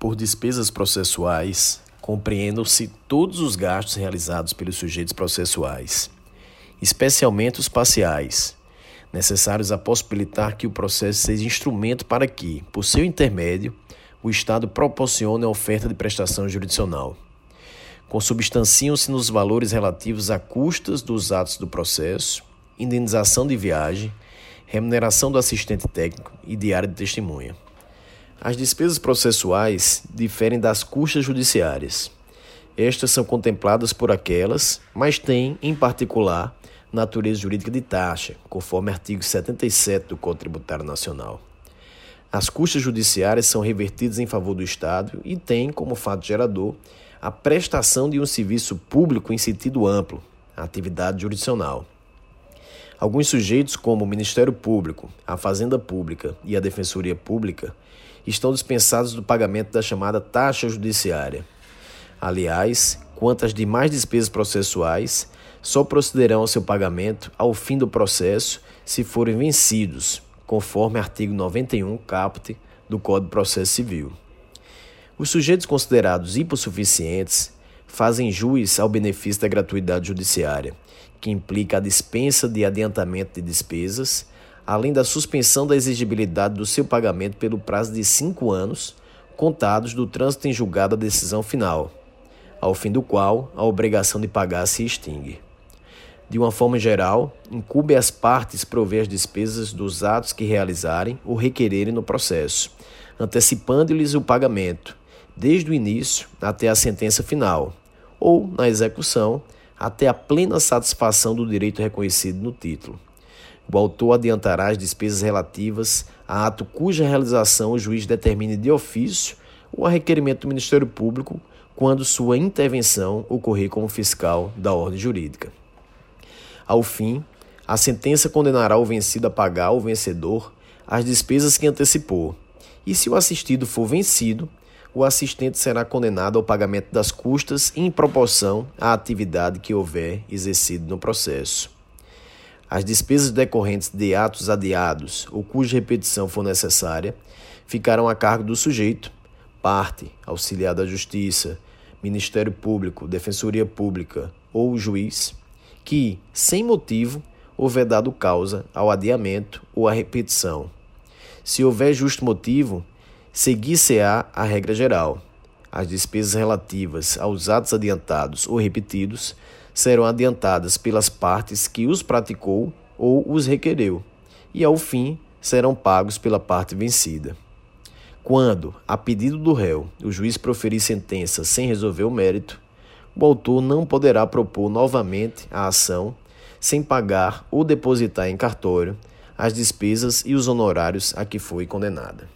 Por despesas processuais, compreendam-se todos os gastos realizados pelos sujeitos processuais, especialmente os parciais, necessários a possibilitar que o processo seja instrumento para que, por seu intermédio, o Estado proporcione a oferta de prestação jurisdicional. Consubstanciam-se nos valores relativos a custas dos atos do processo, indenização de viagem, remuneração do assistente técnico e diário de testemunha. As despesas processuais diferem das custas judiciárias. Estas são contempladas por aquelas, mas têm, em particular, natureza jurídica de taxa, conforme artigo 77 do Código Tributário Nacional. As custas judiciárias são revertidas em favor do Estado e têm como fato gerador a prestação de um serviço público em sentido amplo, a atividade jurisdicional. Alguns sujeitos, como o Ministério Público, a Fazenda Pública e a Defensoria Pública, estão dispensados do pagamento da chamada taxa judiciária. Aliás, quanto às demais despesas processuais, só procederão ao seu pagamento ao fim do processo se forem vencidos, conforme artigo 91 caput do Código de Processo Civil. Os sujeitos considerados hipossuficientes fazem jus ao benefício da gratuidade judiciária, que implica a dispensa de adiantamento de despesas além da suspensão da exigibilidade do seu pagamento pelo prazo de cinco anos, contados do trânsito em julgado da decisão final, ao fim do qual a obrigação de pagar se extingue. De uma forma geral, incube às partes prover as despesas dos atos que realizarem ou requererem no processo, antecipando-lhes o pagamento, desde o início até a sentença final, ou, na execução, até a plena satisfação do direito reconhecido no título. O autor adiantará as despesas relativas a ato cuja realização o juiz determine de ofício ou a requerimento do Ministério Público quando sua intervenção ocorrer como fiscal da ordem jurídica. Ao fim, a sentença condenará o vencido a pagar ao vencedor as despesas que antecipou, e se o assistido for vencido, o assistente será condenado ao pagamento das custas em proporção à atividade que houver exercido no processo. As despesas decorrentes de atos adiados ou cuja repetição for necessária ficarão a cargo do sujeito, parte, auxiliar da Justiça, Ministério Público, Defensoria Pública ou juiz, que, sem motivo, houver dado causa ao adiamento ou à repetição. Se houver justo motivo, seguir-se-á a regra geral. As despesas relativas aos atos adiantados ou repetidos serão adiantadas pelas partes que os praticou ou os requereu, e ao fim serão pagos pela parte vencida. Quando, a pedido do réu, o juiz proferir sentença sem resolver o mérito, o autor não poderá propor novamente a ação sem pagar ou depositar em cartório as despesas e os honorários a que foi condenada.